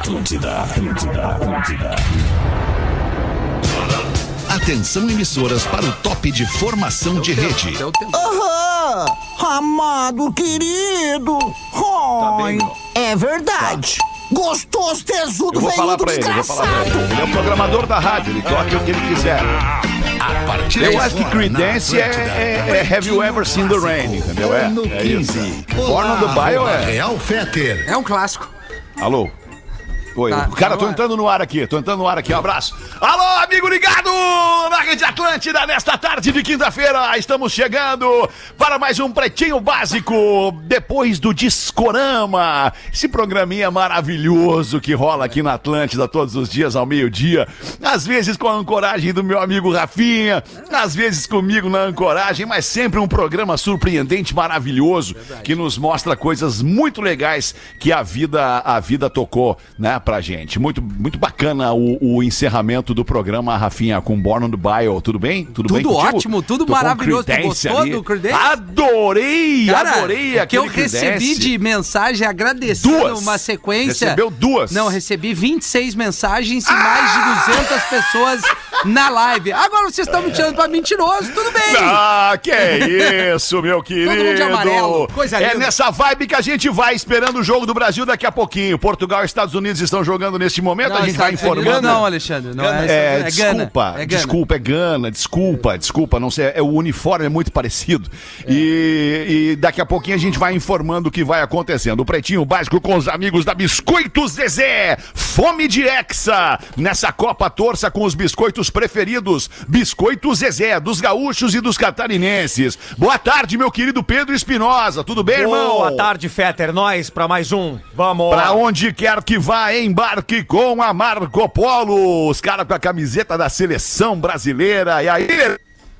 Atlântida, Atlântida, Atlântida. Atenção emissoras para o top de formação de rede. Aham! Amado querido! Ai, é verdade. Gostoso, tesudo, Eu vou falar velho pra ele, eu vou falar pra ele. desgraçado. Ele é o programador da rádio, ele toca o que ele quiser. A partir Eu acho que Creedence é, Atlântida, é- é Have You Ever Seen the Rain, entendeu? É, é isso. 15. Born on the Bio é. Real Feter. É um clássico. Alô? Oi, Tá, cara, tô entrando no ar aqui, tô entrando no ar aqui, um abraço. Alô, amigo ligado na Rede Atlântida, nesta tarde de quinta-feira, estamos chegando para mais um Pretinho Básico, depois do Discorama, esse programinha maravilhoso que rola aqui na Atlântida todos os dias ao meio-dia, às vezes com a ancoragem do meu amigo Rafinha, às vezes comigo na ancoragem, mas sempre um programa surpreendente, maravilhoso, que nos mostra coisas muito legais que a vida, a vida tocou, né, pra gente. Muito, muito bacana o, o encerramento do programa, Rafinha, com Born on the Bio. Tudo bem? Tudo, bem Tudo contigo? ótimo, tudo Tô maravilhoso. Tu Creedence gostou ali. do Creedence? Adorei, Cara, adorei o que aquele eu recebi Creedence. de mensagem agradecendo Duas. uma sequência. Recebeu duas. Não, recebi 26 mensagens e mais de 200 pessoas na live. Agora vocês estão me tirando pra mentiroso, tudo bem. Ah, que é isso, meu querido. mundo de amarelo, coisa é linda. nessa vibe que a gente vai esperando o jogo do Brasil daqui a pouquinho. Portugal e Estados Unidos estão jogando neste momento, a gente vai informando. Não, Alexandre, não é, É, é Gana. desculpa, É Gana. desculpa, é Gana, desculpa, desculpa, não sei, é, o uniforme é muito parecido. E, e daqui a pouquinho a gente vai informando o que vai acontecendo. O Pretinho Básico com os amigos da Biscoitos Zezé, fome de Hexa. Nessa Copa Torça com os biscoitos preferidos, Biscoitos Zezé, dos gaúchos e dos catarinenses. Boa tarde, meu querido Pedro Espinosa, tudo bem, irmão? Boa tarde, Fetter. Nós pra mais um. Vamos. Pra onde quer que vá, embarque com a Marco Polo. Os caras com a camiseta da seleção brasileira. E aí,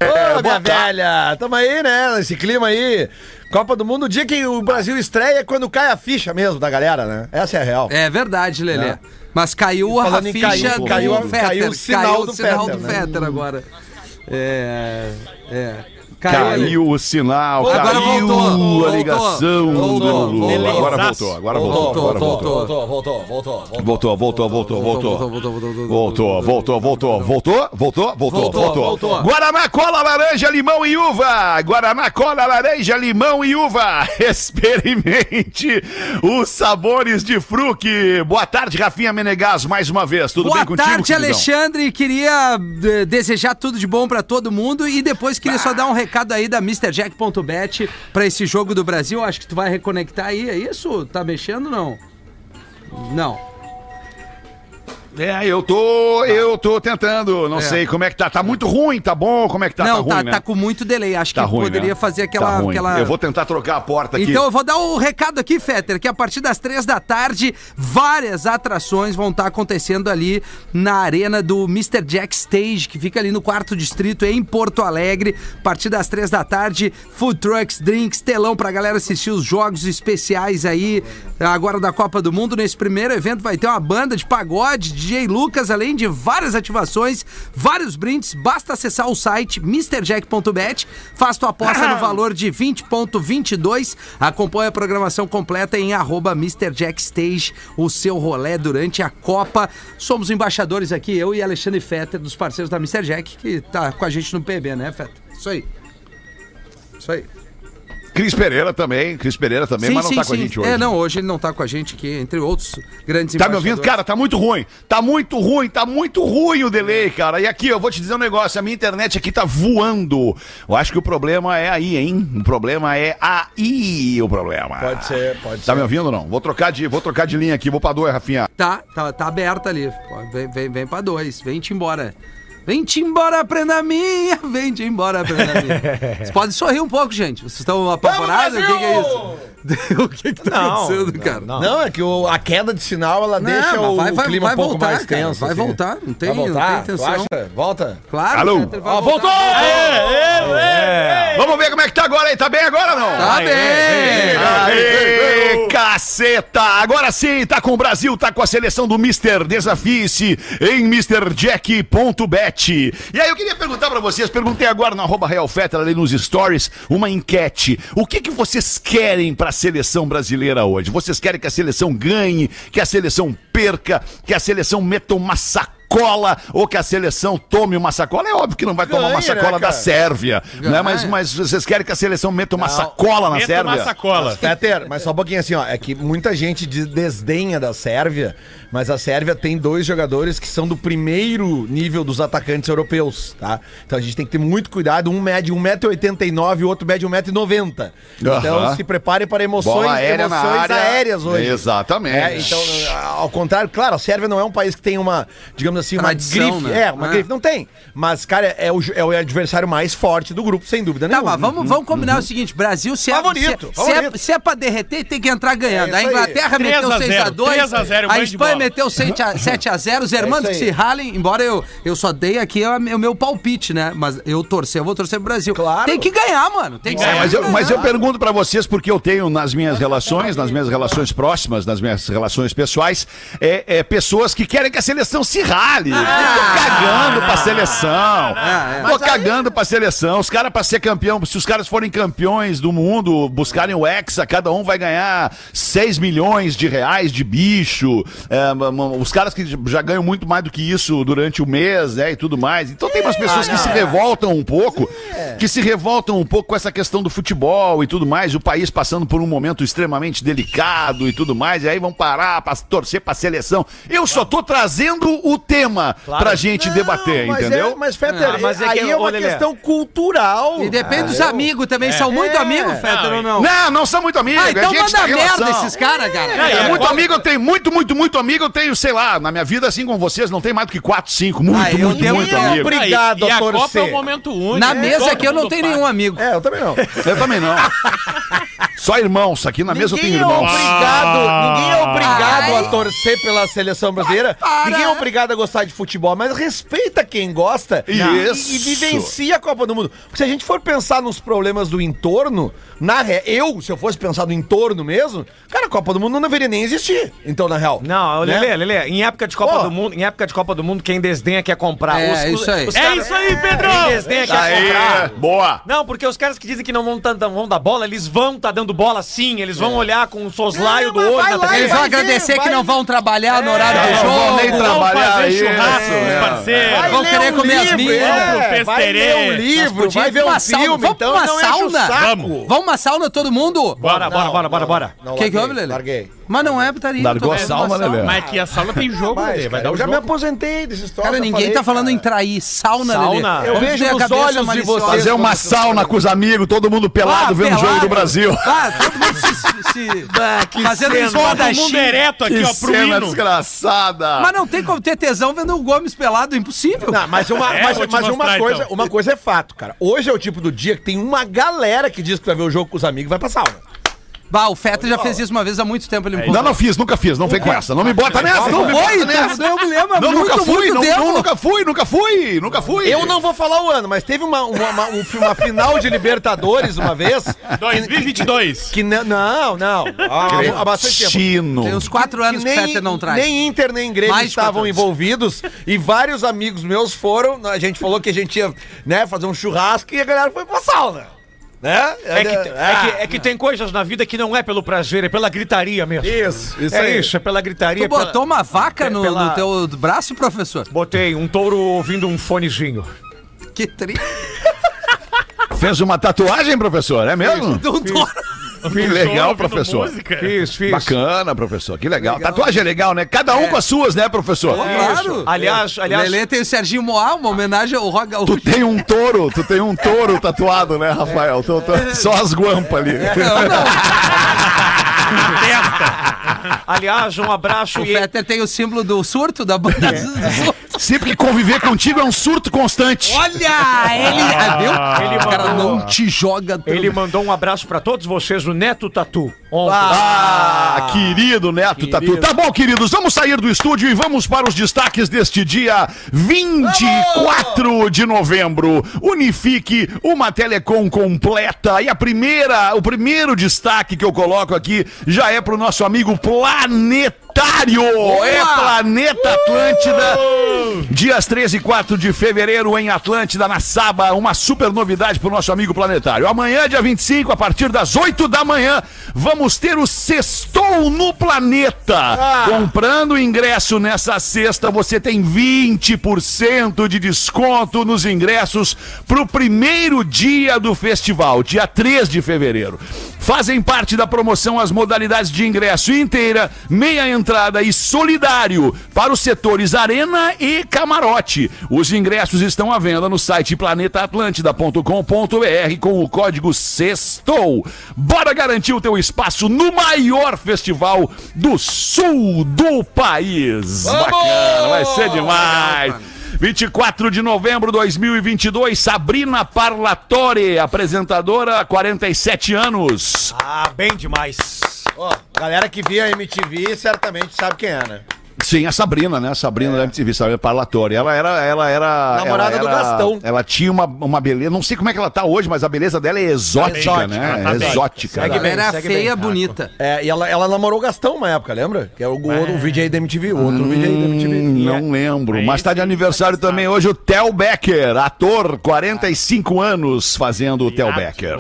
Ô, boa minha velha, tamo aí, né? Nesse clima aí. Copa do Mundo, o dia que o Brasil estreia é quando cai a ficha mesmo da galera, né? Essa é a real. É verdade, Lelê. É. Mas caiu a ficha cair, do caiu Fetter. caiu o sinal Caiu do o sinal Fetter, do né? Fetter agora. É. É. Caiu o sinal, Agora caiu voltou, a ligação. voltou, do- voltou. agora voltou, agora voltou, voltou. voltou, voltou, voltou. Voltou, voltou, voltou, voltou. voltou, voltou, voltou. Voltou, voltou, voltou, voltou, voltou, voltou, Voltou, voltou. voltou. Guaraná, cola, laranja, limão e uva. Guaraná, cola, laranja, limão e uva. Experimente os sabores de fruque. Boa tarde, Rafinha Menegas, mais uma vez. Tudo Boa bem contigo, tarde, queridão? Alexandre. Queria eh, desejar tudo de bom pra todo mundo e depois queria só dar um recado aí da MrJack.bet pra esse jogo do Brasil. Acho que tu vai reconectar aí, é isso? Tá mexendo não? Não. É, eu tô, eu tô tentando, não É. sei como é que tá. Tá muito ruim, tá bom? Como é que tá? não, tá tá, ruim, né? tá com muito delay. Acho Tá que ruim, poderia né? fazer aquela, Tá aquela. Eu vou tentar trocar a porta aqui. Então eu vou dar o recado aqui, Fetter, que a partir das três da tarde, várias atrações vão estar acontecendo ali na arena do Mr. Jack Stage, que fica ali no quarto distrito, em Porto Alegre. A partir das três da tarde, food trucks, drinks, telão pra galera assistir os jogos especiais aí, agora da Copa do Mundo. Nesse primeiro evento vai ter uma banda de pagode, DJ Lucas, além de várias ativações, vários brindes. Basta acessar o site mrjack.bet, faz tua aposta no valor de 20.22, acompanha a programação completa em arroba MrJackStage, o seu rolê durante a Copa. Somos embaixadores aqui, eu e Alexandre Fetter, dos parceiros da Mr. Jack, que tá com a gente no PB, né, Fetter? Isso aí. Isso aí. Cris Pereira também, Cris Pereira também, mas não tá com a gente hoje. É, não, hoje ele não tá com a gente aqui, entre outros grandes Tá me ouvindo? Cara, tá muito ruim. Tá muito ruim, tá muito ruim o delay, cara. E aqui, eu vou te dizer um negócio, a minha internet aqui tá voando. Eu acho que o problema é aí, hein? O problema é aí o problema. Pode ser, pode Tá ser. me ouvindo ou não? Vou trocar de, vou trocar de linha aqui, vou pra dois, Rafinha. Tá, tá, tá aberta ali. Vem, vem, vem pra dois. Vem-te embora. Vem-te embora, prenda minha. Vem-te embora, prenda minha. Vocês podem sorrir um pouco, gente. Vocês estão apavorados? O que, que é isso? o que, que tá Não, acontecendo, cara? não. Não, é que o- a queda de sinal, ela Não, deixa o vai- vai- clima vai um pouco voltar, mais cara, tenso. vai assim. voltar, não tem- vai não voltar? tem intenção. acha? Volta. Claro. Alô? Ó, voltar. voltou! É, Vamos ver como é que tá agora aí. Tá bem agora ou não? Tá bem. Aê, caceta! Agora sim, tá com o Brasil, tá com a seleção do Mr. Desafie-se em MrJack.bet. E aí eu queria perguntar pra vocês, perguntei agora no arroba Real Fetter ali nos stories, uma enquete. O que que vocês querem pra seleção brasileira hoje? Vocês querem que a seleção ganhe, que a seleção perca, que a seleção meta uma sacola ou que a seleção tome uma sacola? É óbvio que não vai tomar uma Ganhe, sacola né, da? Sérvia, né? Mas, mas vocês querem que a seleção meta uma sacola na Meta Sérvia? uma sacola. Peter, mas só um pouquinho assim, ó. É que muita gente de- desdenha da Sérvia, mas a Sérvia tem dois jogadores que são do primeiro nível dos atacantes europeus, tá? Então a gente tem que ter muito cuidado. Um mede 1,89m e o outro mede 1,90m. Então Aham. se prepare para emoções, aérea emoções área. aéreas hoje. Exatamente. É, então, ao contrário, claro, a Sérvia não é um país que tem uma, digamos assim, uma Tradição, grife. né? É, uma Ah. grife. Não tem. Mas, cara, é o, é o adversário mais forte do grupo, sem dúvida Tá, nenhuma. mas vamos, vamos combinar o seguinte: Brasil, se é, Favorito, se, é- se é, favorito. se é pra derreter, tem que entrar ganhando. É a aí. Inglaterra 3 meteu a 6 0, a 2 3 a 0, a banho de Espanha meteu 7 a, 7 a 0 Os hermanos É que se aí. ralem, embora eu, eu só dei aqui o meu, o meu palpite, né? Mas eu torcer, eu vou torcer pro Brasil. Claro. Tem que ganhar, mano. Tem que É, ganhar. mas, eu, mas eu pergunto pra vocês, porque eu tenho nas minhas relações, nas minhas relações próximas, nas minhas relações pessoais, é, é, pessoas que querem que a seleção se rale. Ah. Tô cagando pra seleção. é. Tô cagando pra seleção. Os caras, pra ser campeão, se os caras forem campeões do mundo, buscarem o Hexa, cada um vai ganhar 6 milhões de reais de bicho. É, os caras que já ganham muito mais do que isso durante o mês, né? E tudo mais. Então tem umas pessoas que se revoltam um pouco, que se revoltam um pouco com essa questão do futebol e tudo mais, o país passando por um momento extremamente delicado e tudo mais, e aí vão parar pra torcer pra seleção. Eu só tô trazendo o tema pra gente debater, mas entendeu? É, mas, Fetter, Ah, mas é aí que, é uma Lelê. questão cultural. E depende dos amigos também. São muito amigos, Fetter, ou não? Não, não são muito amigos. Ah, então é gente manda da merda relação. esses caras, cara. É, É, é, muito qual- amigo, eu tenho muito, muito, muito amigo. Eu tenho, sei lá, na minha vida, assim como vocês, não tem mais do que 4, 5. Muito, Ah, eu muito, tenho- muito eu- amigo. Obrigado a Copa é um momento único. Na né? mesa aqui eu não tenho nenhum amigo. É, eu também não. Eu também não. Só irmãos. Aqui na mesa eu tenho é irmãos. obrigado, ninguém é obrigado Ai. a torcer pela seleção brasileira. Ninguém é obrigado a gostar de futebol, mas respeita quem gosta e- e, vivencia a Copa do Mundo. Porque se a gente for pensar nos problemas do entorno, na re... eu, se eu fosse pensar no entorno mesmo, cara, a Copa do Mundo não deveria nem existir. Então, na real. Não, Né? Lelê, Lelê, em época de Copa Ó. do Mundo, em época de Copa do Mundo, quem desdenha quer comprar. É, isso aí. É caras- isso aí, Pedro! Quem desdenha quer Aí, comprar. boa. Não, porque os caras que dizem que não vão, tá, vão dar bola, eles vão tá dando bola sim, eles vão olhar com o soslaio É, do olho na lá e Eles vão agradecer que vai- não vão trabalhar no horário do não vão nem jogo. Vamos trabalhar fazer churrasco com é. os parceiros. Vai Vão querer um comer as livro, minas. é, vai ler um livro, vai ver um uma filme, sauna. então Vamos pra enche o sauna? Vamos. Vamos uma sauna todo mundo? Bora, bora, bora, bora, bora. O que houve, Lelê? Larguei. Mas não é putaria. Largou a sauna, uma Lelê? Mas aqui a sauna tem jogo, Lelê, vai dar eu o já me jogo. aposentei desses troços. Cara, eu ninguém tá falando em trair. Sauna, Lelê. Sauna. Eu Vamos vejo ver a nos cabeça olhos de maliciosa. vocês. Fazer uma sauna com os amigos, todo mundo pelado, Ah, vendo o jogo pelado. do Brasil. Ah, todo mundo se... se que fazendo cena. Todo espadachim. mundo ereto aqui, Que ó, pro cena hino. desgraçada. Mas não tem como ter tesão vendo o Gomes pelado, impossível. Não, mas uma, É, mas, vou te mas uma, coisa, então. uma coisa é fato, cara. Hoje é o tipo do dia que tem uma galera que diz que vai ver o jogo com os amigos e vai pra sauna. Bah, o Feta já fez isso uma vez há muito tempo. Ele me Não, não fiz, nunca fiz. Não vem com essa. Não me bota nessa. Não me Foi, bota nessa. tu- eu me lembro há Não, muito, nunca fui. muito Não, tempo. não, nunca fui, nunca fui. Nunca fui. Eu não vou falar o ano, mas teve uma, uma, uma, um- uma final de Libertadores uma vez. 2022. Que não, não, não. Há, há bastante tempo. Chino. Tem uns quatro anos que, o Fetter não traz. nem Inter nem Grêmio Mais de quatro estavam anos. envolvidos e vários amigos meus foram. A gente falou que a gente ia né, fazer um churrasco e a galera foi pra sauna. Né? É que, é, que, é que tem coisas na vida que não é pelo prazer, é pela gritaria mesmo. Isso, isso é aí. isso, é pela gritaria. Tu botou uma vaca no, pela- no teu braço, professor? Botei um touro ouvindo um fonezinho. Que tri... Fez uma tatuagem, professor? É mesmo? Do touro. Que legal, professor. música. Fiz, fiz. Bacana, professor. Que legal. Tatuagem é legal, né? Cada um com as suas, né, professor? Claro. Aliás, aliás, Lelê tem o Serginho Moá, uma homenagem ao Rock Tu tem um touro, tu tem um touro tatuado, né, Rafael? Tu- tu- só as guampas ali. aliás, um abraço O e Fetter tem o símbolo do surto, da banda do surto. Sempre que conviver contigo é um surto constante. Olha, ele. Ah, viu? Ele o cara mandou- não te joga tanto. Ele mandou um abraço pra todos vocês, o Neto Tatu. Ontem. Ah, querido Neto Tatu. Tá bom, queridos, vamos sair do estúdio e vamos para os destaques deste dia 24 de novembro. Unifique uma telecom completa. E a primeira, o primeiro destaque que eu coloco aqui já é pro nosso amigo Planetário. É Planeta Atlântida. Dias 13 e 4 de fevereiro em Atlântida, na Saba. Uma super novidade pro nosso amigo Planetário. Amanhã, dia 25, a partir das 8 da manhã, vamos ter o Sextou no Planeta. Comprando ingresso nessa sexta, você tem 20% de desconto nos ingressos pro primeiro dia do festival, dia 3 de fevereiro. Fazem parte da promoção as modalidades de ingresso inteira, meia entrada e solidário para os setores Arena e Camarote. Os ingressos estão à venda no site planetaatlântida.com.br com o código SEXTOU. Bora garantir o teu espaço no maior festival do sul do país. Bacana, vai ser demais. 24 de novembro de 2022, Sabrina Parlatore, apresentadora, 47 anos. Ah, bem demais. Ó, galera que via MTV certamente sabe quem é, né? Sim, a Sabrina, né? A Sabrina da MTV, Sabrina Parlatória. Ela era. Ela era Namorada ela do era- Gastão. Ela tinha uma, uma beleza. Não sei como é que ela tá hoje, mas a beleza dela é exótica, Exótica, né? tá É exótica. Segue Ela bem, era segue feia, bem. bonita. É, e ela, ela namorou o Gastão uma época, lembra? Que é o, o outro VJ da MTV, o outro VJ da MTV. Hum, não lembro. É Mas tá de aniversário tá também hoje o Theo Becker, ator, 45 anos fazendo o Theo Irado. Becker.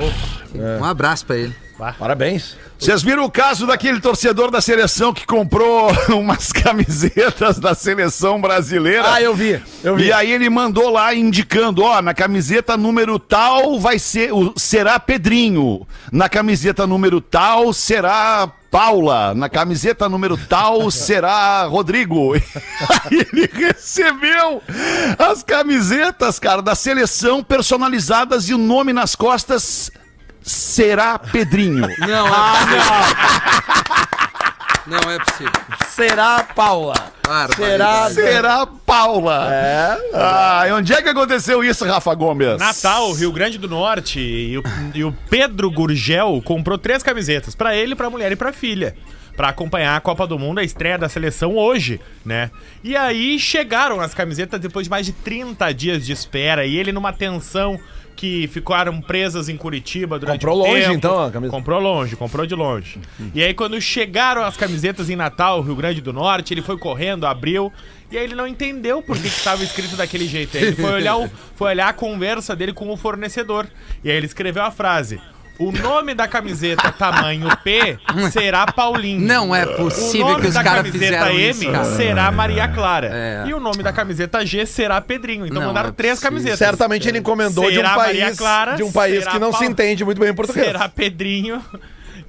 Um abraço pra ele. Parabéns. Vocês viram o caso daquele torcedor da seleção que comprou umas camisetas da seleção brasileira? Ah, eu vi, eu vi. E aí ele mandou lá indicando, ó, na camiseta número tal vai ser, o, será Pedrinho. Na camiseta número tal será Paula. Na camiseta número tal será Rodrigo. Ele recebeu as camisetas, cara, da seleção personalizadas e o nome nas costas será Pedrinho. Não, é possível. Não é possível. Será Paula? Para, Será? Será Paula. É. Ah, e onde é que aconteceu isso, Rafa Gomes? Natal, Rio Grande do Norte. E o, e o Pedro Gurgel comprou três camisetas. Pra ele, pra mulher e pra filha. Pra acompanhar a Copa do Mundo, a estreia da seleção hoje, né? E aí chegaram as camisetas depois de mais de 30 dias de espera. E ele numa tensão que ficaram presas em Curitiba durante Comprou um longe, tempo. então, a camisa? Comprou longe, comprou de longe. E aí, quando chegaram as camisetas em Natal, Rio Grande do Norte, ele foi correndo, abriu, e aí ele não entendeu por que estava escrito daquele jeito. Aí ele foi olhar, o- foi olhar a conversa dele com o fornecedor. E aí ele escreveu a frase. O nome da camiseta tamanho P será Paulinho. Não é O possível nome que os da caras camiseta fizeram M isso, cara. será Maria Clara. É. E o nome da camiseta G será Pedrinho. Então Não mandaram é três camisetas. Certamente ele encomendou de um Será país, Clara, de um país será que não se Paula. entende muito bem em português. Será Pedrinho.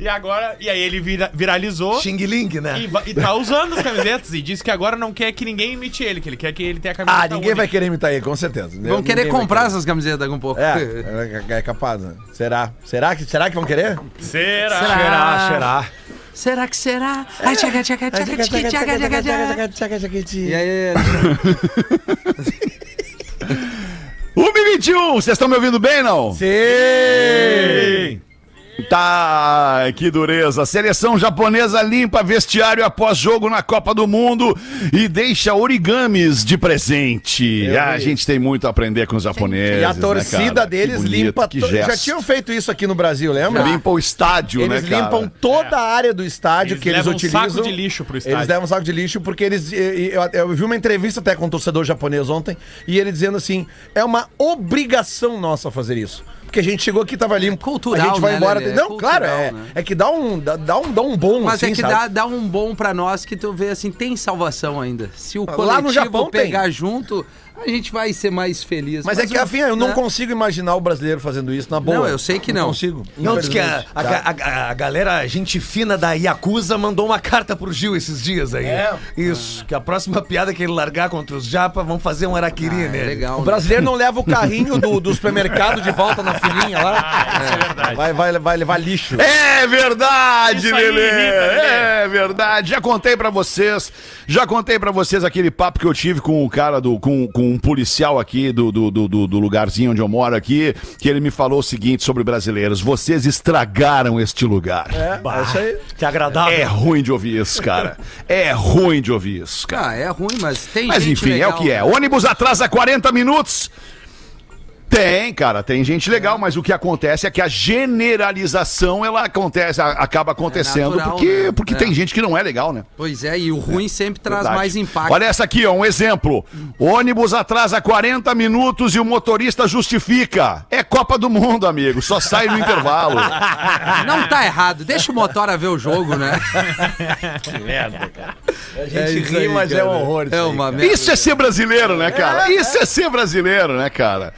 E agora, e aí ele vira- viralizou Xing Ling, né? e, va- e tá usando as camisetas e disse que agora não quer que ninguém imite ele, que ele quer que ele tenha a camiseta Ah, ninguém vai única. querer imitar ele, com certeza. Vão querer Ninguém vai comprar querer. essas camisetas daqui um pouco. É, é, é capaz, né? Será? Será que, será que vão querer? Será? Será? será? Será que será? Ai, tchaca, tchaca, tchaca, tchaca, tchaca, tchaca. E aí, 1h21, vocês estão me ouvindo bem, não? Sim! Tá, que dureza. Seleção japonesa limpa vestiário após jogo na Copa do Mundo e deixa origamis de presente. Eu Ah, a gente tem muito a aprender com os japoneses. E a né, torcida cara? deles bonito, limpa. to- Já tinham feito isso aqui no Brasil, lembra? Limpa o estádio, Eles né, cara? limpam toda a área do estádio Eles que eles levam um utilizam. saco de lixo pro estádio. Eles levam um saco de lixo porque eles. Eu, eu vi uma entrevista até com um torcedor japonês ontem e ele dizendo assim: é uma obrigação nossa fazer isso. Porque a gente chegou aqui, tava limpo. cultural, A gente vai né, embora. Lelê? É Não, cultural, claro, é, né? é que dá um, dá, dá um, dá um bom Mas assim, é que sabe? dá, dá um bom pra nós que tu vê assim, tem salvação ainda. Se o Lá coletivo no Japão tem. pegar junto, a gente vai ser mais feliz. Mas, é que, o- afim, eu não né? consigo imaginar o brasileiro fazendo isso na boa. Não, eu sei que não. consigo. Não, diz que a, infelizmente, a, tá? a- a galera, gente fina da Yakuza, mandou uma carta pro Gil esses dias aí. É? Isso, que a próxima piada que ele largar contra os japa, vão fazer um araquiri Ah, é nele. legal. O né? brasileiro não leva o carrinho do, do supermercado de volta na filinha lá. Ah, isso é verdade. Vai, vai, vai levar lixo. É verdade, Lelê. Lelê. É verdade. Já contei pra vocês, já contei pra vocês aquele papo que eu tive com o cara do com, com um policial aqui do, do, do, do- lugarzinho onde eu moro aqui, que ele me falou o seguinte sobre brasileiros: vocês estragaram este lugar. É, é isso aí. Que agradável. É ruim de ouvir isso, cara. É ruim de ouvir isso, cara. Ah, é ruim, mas tem Mas gente enfim, é legal. o que é. Ônibus atrasa 40 minutos. Tem, cara, tem gente legal, mas o que acontece é que a generalização ela acontece, a- acaba acontecendo natural, porque, né? porque É. tem gente que não é legal, né? Pois é, e o ruim sempre traz Verdade. mais impacto. Olha essa aqui, ó, um exemplo. Ônibus atrasa 40 minutos e o motorista justifica. É Copa do Mundo, amigo, só sai no intervalo. Não tá errado, deixa o Motora ver o jogo, né? A gente ri, mas é um horror. isso É aí, uma cara. merda. Isso é ser brasileiro, né, cara? Isso é ser brasileiro, né, cara?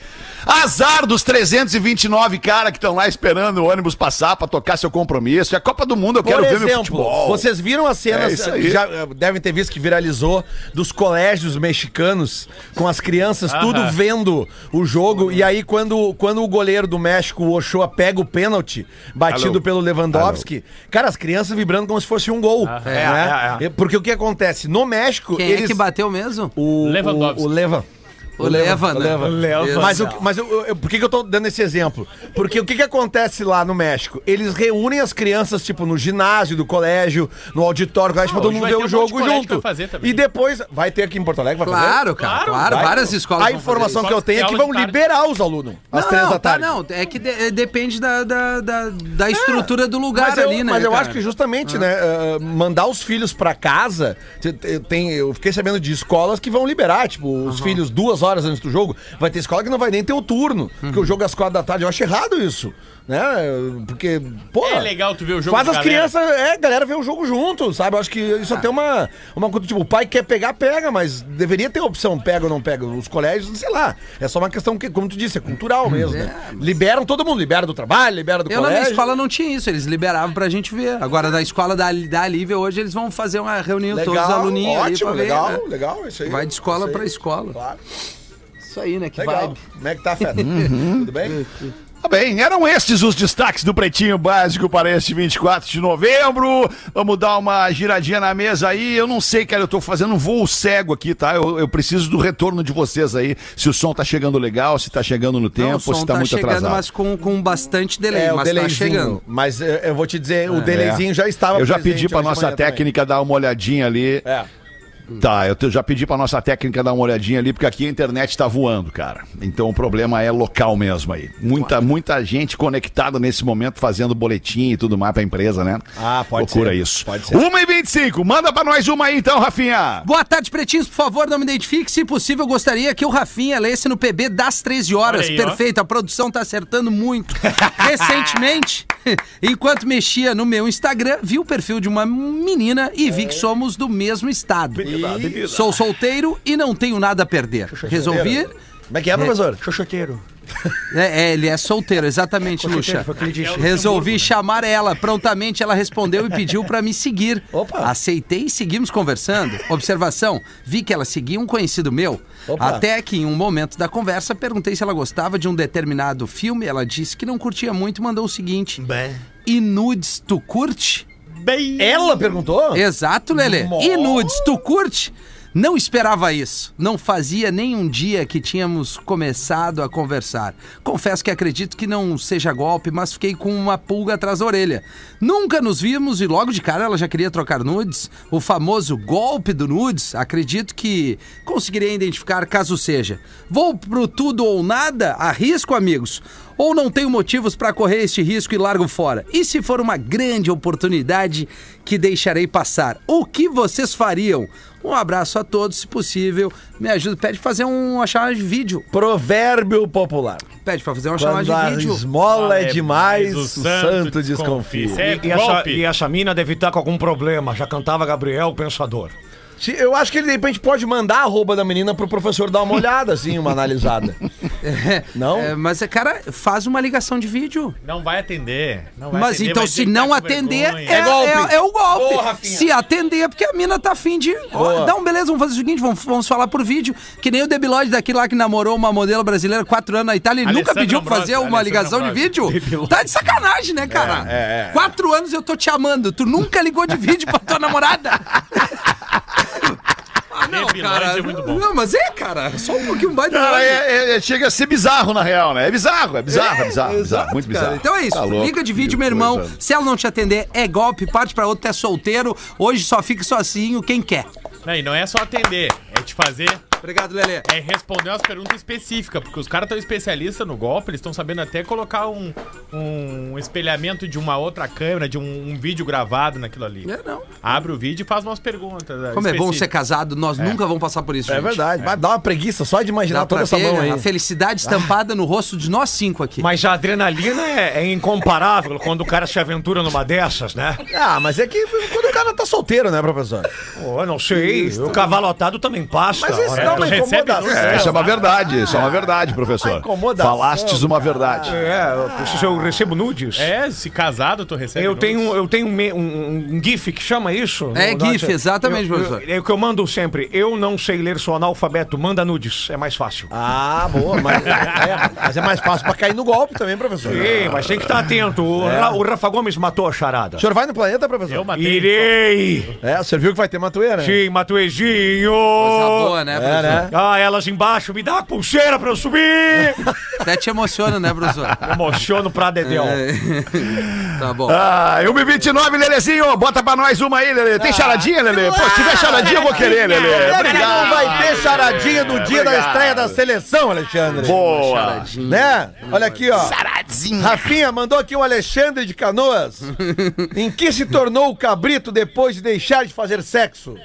Azar dos 329 cara que estão lá esperando o ônibus passar pra tocar seu compromisso. É a Copa do Mundo, eu Por quero ver meu exemplo, futebol. vocês viram as É cenas, aí. já eh, devem ter visto que viralizou, dos colégios mexicanos, com as crianças tudo vendo o jogo, e aí quando, quando o goleiro do México, o Ochoa, pega o pênalti, batido Alô. pelo Lewandowski, cara, as crianças vibrando como se fosse um gol. É, né? é, Porque o que acontece? No México, Quem eles... é que bateu mesmo? O, Lewandowski. O, o Levan. O Leva, né? O Leva. Mas, o, mas eu, eu- por que, que eu tô dando esse exemplo? Porque o que, que acontece lá no México? Eles reúnem as crianças, tipo, no ginásio do colégio, no auditório, colégio, pra todo mundo ver o um jogo junto. E depois. Vai ter aqui em Porto Alegre, vai fazer? Claro, cara, claro, Vai. várias escolas A vão fazer informação isso. que eu tenho é que vão tarde. liberar os alunos às não, três não, da tarde. Tá, não, é que de- depende da, da, da, da estrutura do lugar ali, né? Mas eu cara? acho que justamente, né, uh, mandar os filhos pra casa, te- te- tem, eu fiquei sabendo de escolas que vão liberar, tipo, os filhos duas horas antes do jogo, vai ter escola que não vai nem ter o turno, porque o jogo é às quatro da tarde, eu acho errado isso, né, porque, pô... É legal tu ver o jogo Faz as crianças, é, galera ver o jogo junto, sabe? Eu acho que isso até uma, uma coisa, tipo, o pai quer pegar, pega, mas deveria ter opção, pega ou não pega. Os colégios, sei lá, é só uma questão que, como tu disse, é cultural mesmo, né? Liberam todo mundo, libera do trabalho, libera do Eu na colégio. minha escola não tinha isso, eles liberavam pra gente ver. Agora, da escola da, da Lívia, hoje eles vão fazer uma reunião, todos os aluninhos ali ótimo, pra ver. legal, né? legal, isso aí. Vai de escola pra escola. Claro, Isso aí, né? Que legal. vibe. Como é que tá, Feta? Tudo bem? Tá bem, eram estes os destaques do Pretinho Básico para este 24 de novembro. Vamos dar uma giradinha na mesa aí. Eu não sei, cara, eu tô fazendo um voo cego aqui, tá? Eu, eu preciso do retorno de vocês aí. Se o som tá chegando legal, se tá chegando no tempo, se tá, tá muito chegando, atrasado. mas com, com bastante delay, É, o mas tá delayzinho. chegando. Mas eh, eu vou te dizer, o delayzinho já estava Eu já presente pedi pra hoje de nossa manhã também. técnica dar uma olhadinha ali. É. Tá, eu te- já pedi pra nossa técnica dar uma olhadinha ali, porque aqui a internet tá voando, cara. Então o problema é local mesmo aí. Muita, muita gente conectada nesse momento fazendo boletim e tudo mais pra empresa, né? Ah, pode Procura ser. isso. Pode ser. 1h25, manda pra nós uma aí então, Rafinha. Boa tarde, pretinhos. Por favor, não me identifique. Se possível, eu gostaria que o Rafinha lesse no PB das 13 horas. Aí, ó. Perfeito, a produção tá acertando muito. Recentemente, enquanto mexia no meu Instagram, vi o perfil de uma menina e vi que somos do mesmo estado. Sou solteiro e não tenho nada a perder. Resolvi. Como é que é, professor? Xoxoteiro. É, é, ele é solteiro, exatamente, ele disse. Resolvi chamar ela. Prontamente ela respondeu e pediu pra me seguir. Opa. Aceitei e seguimos conversando. Observação: vi que ela seguia um conhecido meu. Opa. Até que em um momento da conversa perguntei se ela gostava de um determinado filme. Ela disse que não curtia muito e mandou o seguinte: Bem. E nudes, tu curte? Bem... Ela perguntou? Exato, Lelê. Mó. E nudes, tu curte? Não esperava isso. Não fazia nem um dia que tínhamos começado a conversar. Confesso que acredito que não seja golpe, mas fiquei com uma pulga atrás da orelha. Nunca nos vimos e logo de cara ela já queria trocar nudes. O famoso golpe do nudes, acredito que conseguirei identificar caso seja. Vou pro tudo ou nada? Arrisco, amigos. Ou não tenho motivos para correr este risco e largo fora? E se for uma grande oportunidade que deixarei passar? O que vocês fariam? Um abraço a todos, se possível. Me ajuda, pede pra fazer um, uma chamada de vídeo. Provérbio popular. Pede pra fazer uma chamada Quando a de vídeo. esmola é Ah, é demais, mais o santo desconfia. É E essa, golpe. e essa mina deve estar com algum problema. Já cantava Gabriel Pensador. Se- Eu acho que ele de repente pode mandar a arroba da menina pro professor dar uma olhada, assim, uma analisada. Não? É, mas, cara, faz uma ligação de vídeo. Não vai atender. não vai Mas atender, então, vai se não atender, é, golpe. é- é o golpe. Se atender, é porque a mina tá afim de. Boa. Dá um beleza, vamos fazer o seguinte: vamos, vamos falar por vídeo. Que nem o Debilode daqui lá que namorou uma modelo brasileira quatro anos na Itália. Ele nunca pediu pra fazer uma Alessandro ligação de Ambrosio. vídeo. Tá de sacanagem, né, cara? É, é, é. Quatro anos eu tô te amando. Tu nunca ligou de vídeo pra tua namorada. Não, Debilóide cara. é muito bom. Não, mas é, cara. Só um pouquinho mais Cara, é- é- é- chega a ser bizarro, na real, né? É bizarro, é bizarro, é, bizarro, bizarro, Exato, muito cara. bizarro. Então é isso. Tá louco, Liga de vídeo, meu irmão. coisa. Se ela não te atender, é golpe. Parte pra outro, é solteiro. Hoje só fica sozinho quem quer. Não, e não é só atender, é te fazer. Obrigado, Lelê. É responder umas perguntas específicas, porque os caras estão especialistas no golpe, eles estão sabendo até colocar um, um espelhamento de uma outra câmera, de um, um vídeo gravado naquilo ali. É, não. Abre o vídeo e faz umas perguntas. né, Como é bom ser casado, nós nunca vamos passar por isso, É gente. verdade. Vai dar uma preguiça só de imaginar Dá toda essa mão aí. a felicidade estampada no rosto de nós cinco aqui. Mas a adrenalina é, é incomparável quando o cara se aventura numa dessas, né? Ah, mas é que quando o cara tá solteiro, né, professor? Pô, eu não sei. O cavalo atado também passa. Mas isso Uma incomodação. É, isso é uma verdade, isso é uma verdade, professor. A incomodação. Falastes uma verdade. É, eu- se eu recebo nudes. É, se casado, tu recebe. Eu nudes. tenho, eu tenho um, um- um GIF que chama isso? É No- GIF, exatamente, eu, professor. É o que eu mando sempre. Eu não sei ler, sou analfabeto. Manda nudes, é mais fácil. Ah, boa. Mas é, mas é mais fácil pra cair no golpe também, professor. Sim, mas tem que estar atento. O, Ra- o Rafa Gomes matou a charada. O senhor vai no planeta, professor? Eu matei. Irei! É, o senhor viu que vai ter matueira, né? Sim, Matuezinho! Coisa boa, né, É, professor? Né? Ah, elas embaixo, me dá a pulseira pra eu subir! Até te emociona, né, professor? Emociono pra Dedéu. Tá bom. Ah, 1h29, Lelezinho, bota pra nós uma aí, Lele. Tem charadinha, Lele? Pô, se tiver charadinha, eu vou querer, Lele. Não Obrigado. vai ter charadinha no dia da estreia da seleção, Alexandre. Boa. Né? Olha aqui, ó. Rafinha mandou aqui o Alexandre de Canoas. em que se tornou o cabrito depois de deixar de fazer sexo?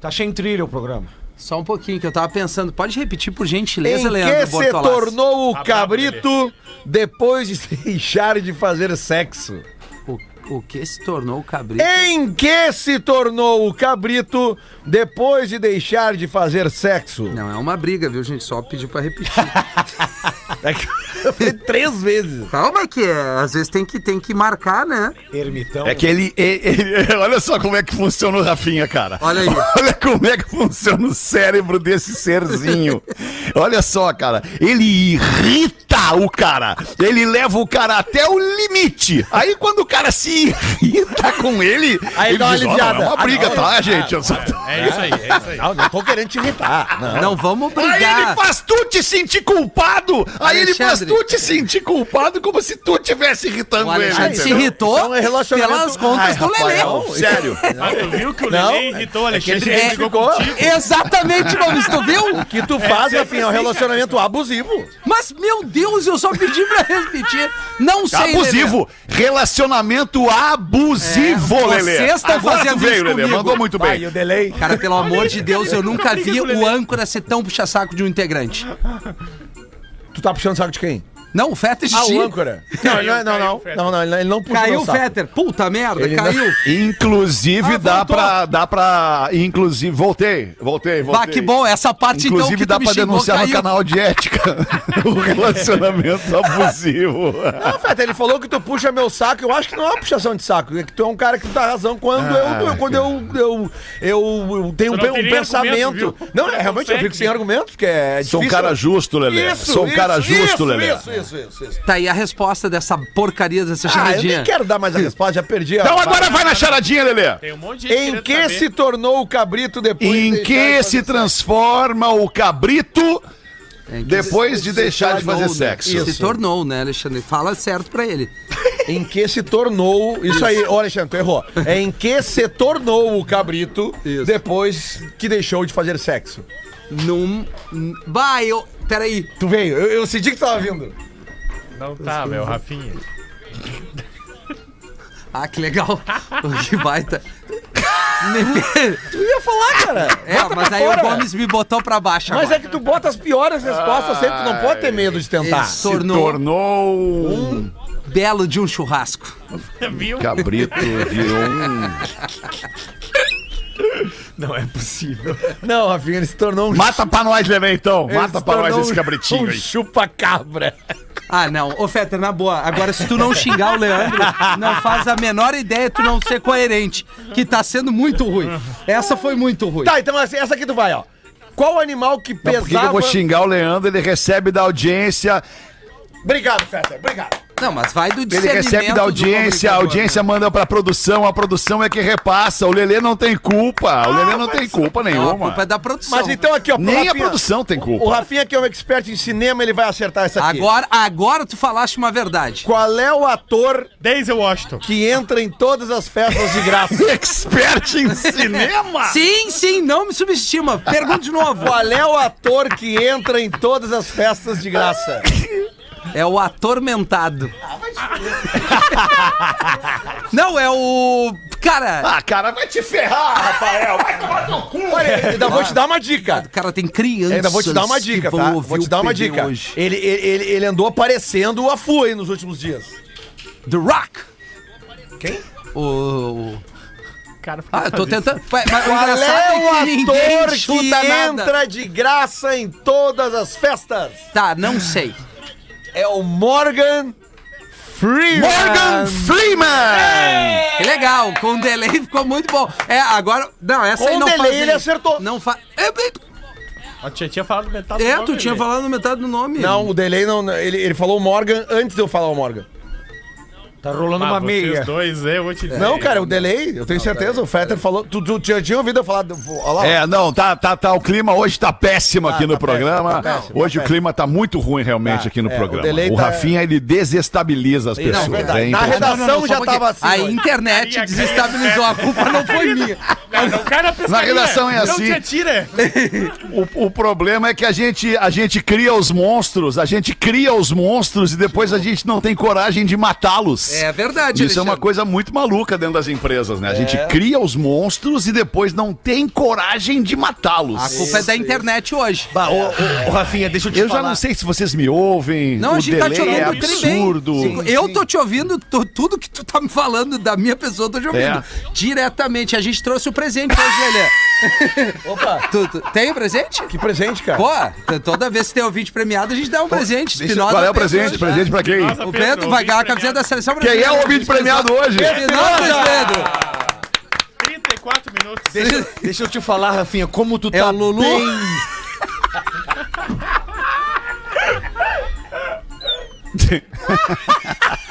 Tá sem trilha o programa. Só um pouquinho que eu tava pensando. Pode repetir, por gentileza, em Leandro que se Bortolassi? tornou o cabrito depois de deixar de fazer sexo? O, o que se tornou o cabrito? Em que se tornou o cabrito depois de deixar de fazer sexo? Não, é uma briga, viu, gente? Só pediu pra repetir. É eu falei três vezes. Calma que é. Às vezes tem que, tem que marcar, né? Ermitão. É que ele, ele- ele- Olha só como é que funciona o Rafinha, cara. Olha aí. Olha como é que funciona o cérebro desse serzinho. Olha só, cara. Ele irrita o cara. Ele leva o cara até o limite. Aí quando o cara se irrita com ele, Aí ele dá uma diz, "Ó, aliviada. não, é uma Ah, briga, não, tá, gente? Eu só- É isso aí, é isso aí. Não, não tô querendo te irritar. Não. Não vamos Aí ele brigar. faz tu te sentir culpado. Aí ele faz Alexandre. Tu te sentir culpado como se tu estivesse irritando O ele. Alexandre se entendeu? irritou Então é relacionamento- pelas contas Ai, do Lelê. Rafael. Sério. Tu viu que o Não, Lelê irritou o Alexandre ele e brigou ficou-? Exatamente, Gomes, tu viu? O que tu faz, sempre Rafinha, é um relacionamento abusivo. Mas, meu Deus, eu só pedi pra repetir. Não sei, Abusivo. Relacionamento abusivo, É, Lelê. vocês estão fazendo veio, isso Lelê. comigo. Mandou muito Vai, bem. o delay. Cara, pelo amor de Deus, eu nunca vi o Lelê. âncora ser tão puxa-saco de um integrante. Tu tá puxando saco de quem? Não, o Fetter Ah, o âncora. Não, ele não, não, caiu não, não, não, ele não, ele não puxa Caiu o saco. Fetter. Puta merda, Ele não- caiu. Inclusive, Ah, dá voltou. pra. Dá pra. Inclusive, voltei. Voltei, voltei. Bah, que bom, essa parte Inclusive, então que dá me pra xingou, denunciar no caiu. canal de ética o relacionamento abusivo. Não, Fetter, ele falou que tu puxa meu saco. Eu acho que não é uma puxação de saco. É que tu é um cara que tu dá razão quando, eu, quando eu, eu, eu, eu tenho um, Tu não pe- um teria pensamento. argumento, viu? Não, é, realmente eu consegue, fico sem argumentos, porque é Sou um difícil. cara justo, Lelê. Isso, Sou um cara justo, isso, Lelê. Isso, isso, isso, isso. Tá aí a resposta dessa porcaria dessa Ah, eu charadinha. nem quero dar mais a resposta, já perdi a. Então agora vai na charadinha, Lelê. Tem um monte de Em que saber. se tornou o cabrito depois de Em de que se transforma o cabrito É depois de deixar de fazer né? sexo? Se tornou, né, Alexandre? Fala certo pra ele. Em que se tornou. Isso aí, ô Alexandre, tu errou. É em que se tornou o cabrito Isso. depois que deixou de fazer sexo. Num. Bah, eu. Peraí. Tu veio, eu, eu senti que tu tava vindo. Não tá, meu, Rafinha. Ah, que legal. que baita. Tu ia falar, cara. É, Bota mas aí fora. o Gomes me botou pra baixo Mas agora. é que tu bota as piores respostas sempre, tu não pode ter medo de tentar. Ele Se tornou tornou um belo de um churrasco. Viu? cabrito, virou um. Não é possível. Não, Rafinha, ele se tornou um Mata pra nós, Lelê, então. ele Mata pra nós esse cabritinho um aí. chupa-cabra. Ah, não. Ô, Fetter, na boa. Agora, se tu não xingar o Leandro, não faz a menor ideia tu não ser coerente. Que tá sendo muito ruim. Essa foi muito ruim. Tá, então essa aqui tu vai, ó. Qual animal que Não, pesava... por que que eu vou xingar o Leandro? Ele recebe da audiência, Obrigado, Fetter, obrigado. Não, mas vai do ele recebe da audiência, a audiência manda pra produção, a produção é que repassa. O Lelê não tem culpa, o Lelê não tem culpa né? Não, nenhuma. a culpa é da produção. Mas então aqui, ó. Nem a produção tem culpa. O Rafinha, que é um expert em cinema, ele vai acertar essa aqui. Agora, agora tu falaste uma verdade. Qual é o ator Daisy Washington. que entra em todas as festas de graça? Expert em cinema? Sim, sim, não me subestima. Pergunta de novo. Qual é o ator que entra em todas as festas de graça? É o atormentado. Não, é o. Cara, Ah, cara, vai te ferrar, Rafael. Vai tomar no cu. Olha, ainda vou te dar uma dica. cara, tem crianças. Ainda vou te dar uma dica, que tá? Vou te dar uma dica. Hoje. Ele, ele, ele, andou aparecendo o Afu aí nos últimos dias. The Rock. Quem? O. o- Cara, Ah, eu tô tentando. Mas, mas Qual engraçado é o que ator que nada. entra de graça em todas as festas? Tá, não sei. É o Morgan Freeman. Morgan Freeman! Que legal, com o delay ficou muito bom. É, agora. Não, essa Com aí não delay faz ele nem- acertou. Não faz. É, A tia tinha falado metade é, nome tu tinha dele. falado metade do nome. Não, o delay não. Ele, ele falou o Morgan antes de eu falar o Morgan. Tá rolando Ah, uma vocês meia. dois, eu vou te dizer. Não, cara, o delay, eu tenho certeza. O Fetter falou. Tu, tu tinha, tinha ouvido eu falar. do- lá. É, não, tá, tá, tá. O clima hoje tá péssimo aqui no tá programa. péssimo, tá péssimo, hoje tá o clima tá muito ruim realmente Tá, aqui no é, o programa. O, tá- Rafinha, ele desestabiliza as pessoas. verdade. é Na redação Não, não, não, já tava assim. A hoje. internet desestabilizou, a culpa não foi minha. Não, não na redação é Não assim. te atira. O, o problema é que a gente, a gente cria os monstros, a gente cria os monstros e depois a gente não tem coragem de matá-los. É verdade, Isso é uma Alexandre. coisa muito maluca dentro das empresas, né? A gente cria os monstros e depois não tem coragem de matá-los. A culpa é da internet hoje. Bah, ô, ô, ô, Rafinha, deixa eu te Eu falar. já não sei se vocês me ouvem. Não, o a gente tá te é ouvindo bem. absurdo. Sim, eu tô te ouvindo, tô- tudo que tu tá me falando da minha pessoa, eu tô te ouvindo. É. Diretamente. A gente trouxe o presente hoje, Lelê. Opa, Tu, tu- tem o presente? que presente, cara. Pô, toda vez que tem ouvinte premiado, a gente dá um presente. Deixa- Espinosa qual é o presente? hoje. Presente pra quem? Nossa, O Pedro vai ganhar a camiseta da seleção Quem é o ouvinte premiado hoje? Espinosa, Pedro. 34 minutos. Deixa, deixa eu te falar, Rafinha, como tu É tá o Lulu? bem...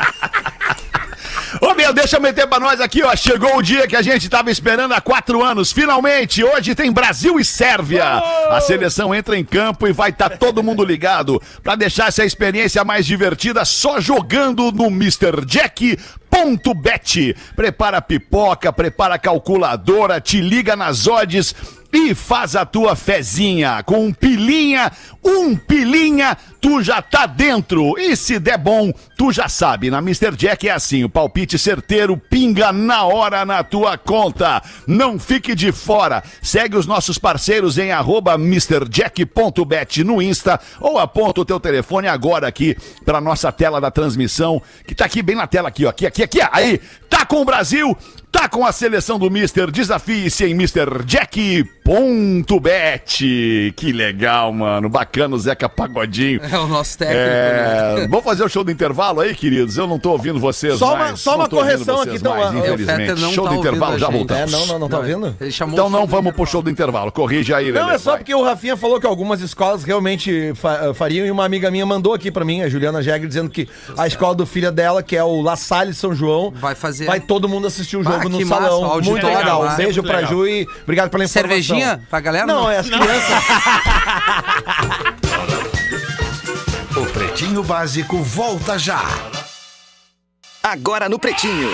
Ô meu, deixa eu meter pra nós aqui, ó. Chegou o dia que a gente tava esperando há quatro anos. Finalmente, hoje tem Brasil e Sérvia. A seleção entra em campo e vai estar todo mundo ligado pra deixar essa experiência mais divertida só jogando no Mr. Jack. Ponto Bet. Prepara pipoca, prepara calculadora, te liga nas odds e faz a tua fezinha. Com um pilinha, um pilinha, tu já tá dentro. E se der bom, tu já sabe. Na Mr. Jack é assim: o palpite certeiro pinga na hora na tua conta. Não fique de fora. Segue os nossos parceiros em arroba MrJack.bet no Insta ou aponta o teu telefone agora aqui pra nossa tela da transmissão, que tá aqui bem na tela aqui, ó. Aqui, aqui, aqui. Aí, tá com o Brasil. Tá com a seleção do Mister, desafie-se em MrJack.bet. Que legal, mano. Bacana o Zeca Pagodinho. É o nosso técnico. né? É, vou fazer o show do intervalo aí, queridos. Eu não tô ouvindo vocês Só uma- mais. só Não uma ouvindo correção aqui, então, mais, infelizmente. não show tá do intervalo, já voltamos. É, não, não, não tá ouvindo? Então não vamos pro show do intervalo. Corrige aí, Não, Lelê, é só vai. porque o Rafinha falou que algumas escolas realmente fa- fariam e uma amiga minha mandou aqui pra mim, a Juliana Jäger, dizendo que a escola do filho dela, que é o La Salle São João, Vai fazer. vai todo mundo assistir o jogo Ah, no que massa, salão. Muito auditório legal. lá. Um beijo pra legal. Ju e obrigado pela informação. Cervejinha pra galera? Não, é as crianças. O Pretinho Básico volta já. Agora no Pretinho.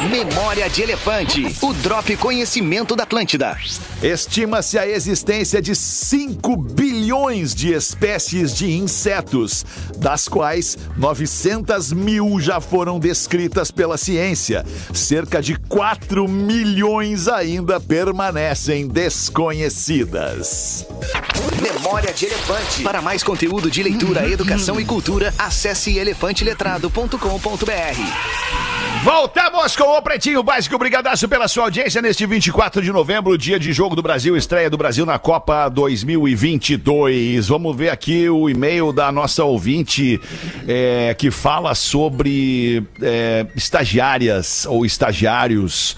Memória de Elefante. O Drop Conhecimento da Atlântida. Estima-se a existência de 5 bilhões de espécies de insetos, das quais 900 mil já foram descritas pela ciência. Cerca de 4 milhões ainda permanecem desconhecidas. Memória de Elefante. Para mais conteúdo de leitura, educação e cultura, acesse elefanteletrado.com.br. Voltamos com o Pretinho Básico. Obrigadaço pela sua audiência neste 24 de novembro, dia de jogo do Brasil, estreia do Brasil na Copa 2022. Vamos ver aqui o e-mail da nossa ouvinte é, que fala sobre é, estagiárias ou estagiários.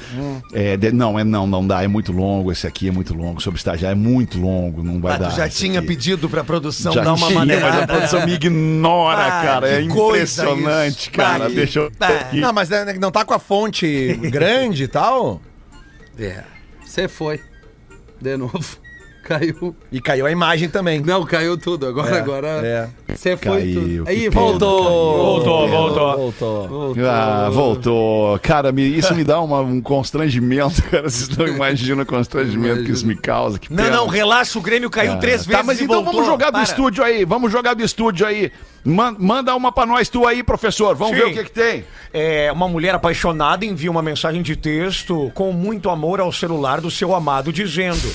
É, de- não, é não, não dá, é muito longo esse aqui, é muito longo. Sobre estagiário é muito longo, não vai Ah, dar. já tinha aqui. pedido pra produção Já dar uma tinha, mas a produção me ignora, Ah, cara. É impressionante, cara. Deixa eu. ah. aqui. Não, mas né, não tá com a fonte grande e tal? É. Você foi. De novo. Caiu. E caiu a imagem também. Não, caiu tudo. Agora, É, agora. é. Você foi Caiu, tudo. Aí, pena, voltou. Voltou, voltou. Voltou. Voltou. Ah, voltou. Cara, me- isso me dá uma- um constrangimento, cara. Vocês não imaginam o constrangimento que isso me causa. Que Não, não, relaxa, o Grêmio caiu Cara. três vezes Tá, mas e então voltou. vamos jogar do Para. estúdio aí. Vamos jogar do estúdio aí. Man- manda uma pra nós tu aí, professor. Vamos Sim. ver o que que tem. É, uma mulher apaixonada envia uma mensagem de texto com muito amor ao celular do seu amado, dizendo: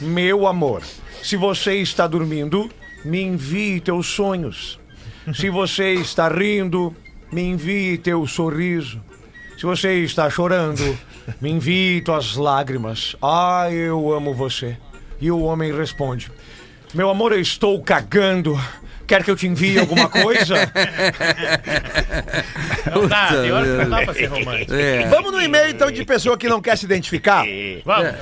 Meu amor, se você está dormindo, me envie teus sonhos. Se você está rindo, me envie teu sorriso. Se você está chorando, me envie tuas lágrimas. Ah, eu amo você. E o homem responde: Meu amor, eu estou cagando. Quer que eu te envie alguma coisa? Não dá, tem hora que não dá pra ser romântico. É. Vamos no e-mail então de pessoa que não quer se identificar. Vamos.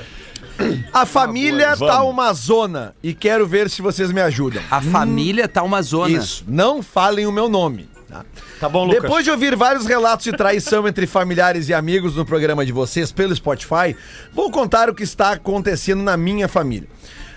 A família Vamos. tá uma zona e quero ver se vocês me ajudam. A família tá uma zona. Isso, não falem o meu nome. tá? Tá bom, Lucas. Depois de ouvir vários relatos de traição entre familiares e amigos no programa de vocês pelo Spotify, vou contar o que está acontecendo na minha família.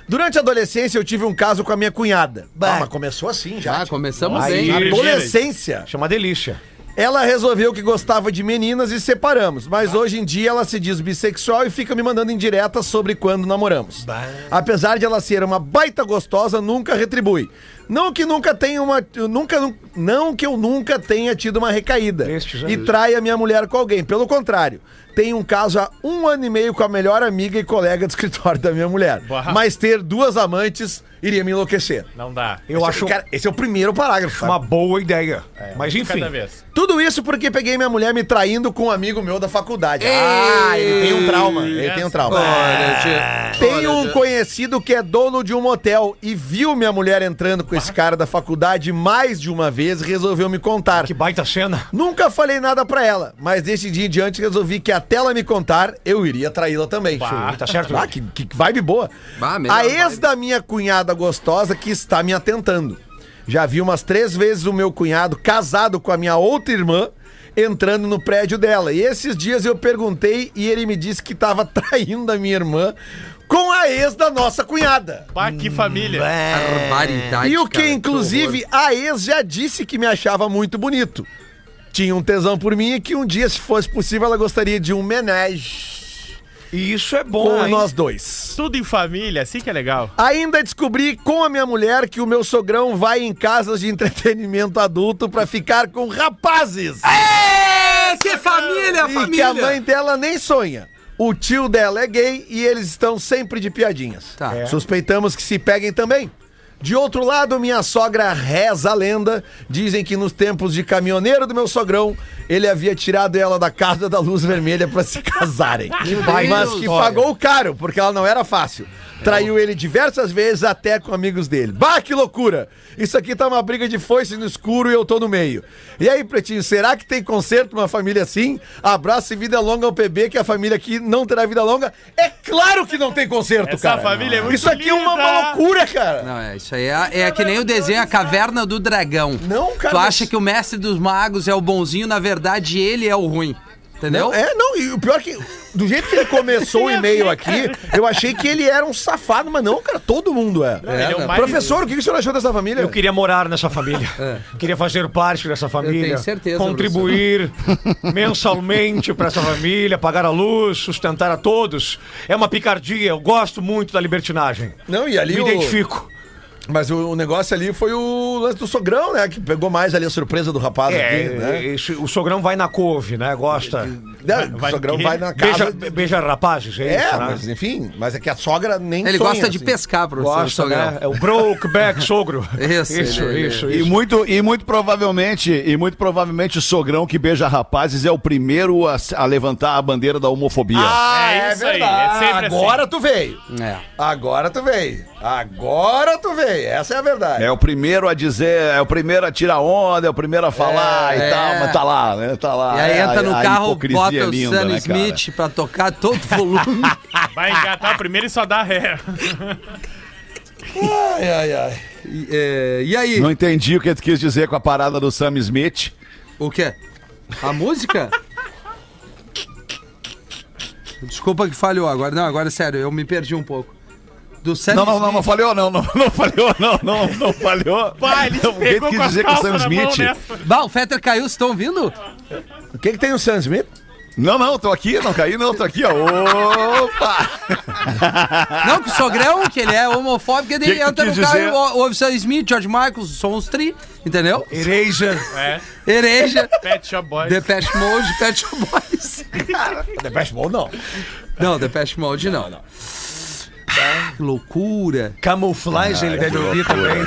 Durante a adolescência, eu tive um caso com a minha cunhada. Ah, mas começou assim já. Ah, começamos Aí. bem. Aí. Adolescência. Chama delícia. Ela resolveu que gostava de meninas e separamos, mas hoje em dia ela se diz bissexual e fica me mandando indiretas sobre quando namoramos. Apesar de ela ser uma baita gostosa, nunca retribui. Não que nunca tenha uma. Nunca, não que eu nunca tenha tido uma recaída Estes e traia minha mulher com alguém. Pelo contrário, tenho um caso há um ano e meio com a melhor amiga e colega de escritório da minha mulher. Uau. Mas ter duas amantes iria me enlouquecer. Não dá. Eu Esse- acho cara, esse é o primeiro parágrafo. uma boa ideia. Mas enfim. Cada vez. Tudo isso porque peguei minha mulher me traindo com um amigo meu da faculdade. Ah, ele tem um trauma. Ele tem um trauma. Olha, tia. Tenho um conhecido que é dono de um motel e viu minha mulher entrando com esse cara da faculdade mais de uma vez e resolveu me contar. Que baita cena. Nunca falei nada pra ela, mas desse dia em diante resolvi que até ela me contar, eu iria traí-la também. Bah, tá certo. Ah, que, que vibe boa. Bah, a ex vibe. da minha cunhada gostosa que está me atentando. Já vi umas três vezes o meu cunhado casado com a minha outra irmã entrando no prédio dela. E esses dias eu perguntei e ele me disse que estava traindo a minha irmã com a ex da nossa cunhada. Pá, que família. Barbaridade. E o que, cara, inclusive, a ex já disse que me achava muito bonito. Tinha um tesão por mim e que um dia, se fosse possível, ela gostaria de um menage E isso é bom, com hein? nós dois. Tudo em família, assim que é legal. Ainda descobri com a minha mulher que o meu sogrão vai em casas de entretenimento adulto pra ficar com rapazes. É, que família, e família. que a mãe dela nem sonha. O tio dela é gay e eles estão sempre de piadinhas. Tá. É. Suspeitamos que se peguem também. De outro lado, minha sogra reza a lenda. Dizem que nos tempos de caminhoneiro do meu sogrão, ele havia tirado ela da casa da luz vermelha pra se casarem. Mas que pagou caro, porque ela não era fácil. Traiu ele diversas vezes, até com amigos dele. Bah, que loucura! Isso aqui tá uma briga de foice no escuro e eu tô no meio. E aí, Pretinho, será que tem conserto uma família assim? Abraço e vida longa ao PB, que a família aqui não terá vida longa. É claro que não tem conserto, Essa cara. família é muito Isso aqui é uma, linda. uma loucura, cara. Não, é, isso aí é, é que nem o desenho A Caverna do Dragão. Não, cara, Tu acha mas- que o mestre dos magos é o bonzinho, na verdade ele é o ruim. Entendeu? Não, é, não, e o pior é que, do jeito que ele começou o e-mail aqui, eu achei que ele era um safado, mas não, cara, todo mundo é. ele é o mais- Professor, o que o senhor achou dessa família? Eu queria morar nessa família. Queria fazer parte dessa família. tenho certeza, Contribuir mensalmente para essa família, pagar a luz, sustentar a todos. É uma picardia. Eu gosto muito da libertinagem. Não, e ali Me o... identifico. Mas o, o negócio ali foi o lance do sogrão, né? Que pegou mais ali a surpresa do rapaz É, aqui, né? esse- o sogrão vai na couve, né? Gosta. Não, vai o sogrão vai na casa. Beija, beija rapazes, é, É, isso, né? mas enfim, mas é que a sogra nem Ele sonha, gosta de assim. pescar, professor Gosta, Sogrão. né? É o Brokeback Sogro. Isso, isso, ele- isso, E isso. muito, e muito provavelmente, e muito provavelmente o sogrão que beija rapazes é o primeiro a, a levantar a bandeira da homofobia. Ah, É é, isso aí, verdade. é assim. Agora tu veio. É. Agora tu veio. Agora tu veio. Essa é a verdade. É o primeiro a dizer, é o primeiro a tirar onda, é o primeiro a falar É. e tal, mas tá lá, né? Tá lá. E aí É, entra no a carro, bota é o linda, Sam né, cara? Smith pra tocar todo volume. Vai engatar primeiro e só dá ré. Ai, ai, ai. e, é, e aí? Não entendi o que tu quis dizer com a parada do Sam Smith. O quê? A música? Desculpa que falhou agora. Não, agora é sério, eu me perdi um pouco. Do Sam Não, não, não, não falhou, não, não, não falhou, não, não, não falhou. Vai, ele O que tu pegou quis com dizer com o Sam Smith? Bah, o Fetter caiu, vocês estão ouvindo? O que, que tem o Sam Smith? Não, não, tô aqui, não caí, não, tô aqui, ó. Opa! Não, que o Sogrão, que ele é homofóbico, ele Que que entra no quis carro dizer? e ou- ouve Sam Smith, George Michael, são os tri, entendeu? Ereja. É, Hereja, Pet Shop Boys. Depeche Mode, Pet Shop Boys. The Best Ball, não. Não, Depeche Mode não. não. Que loucura. Camuflagem ele deve ouvir também.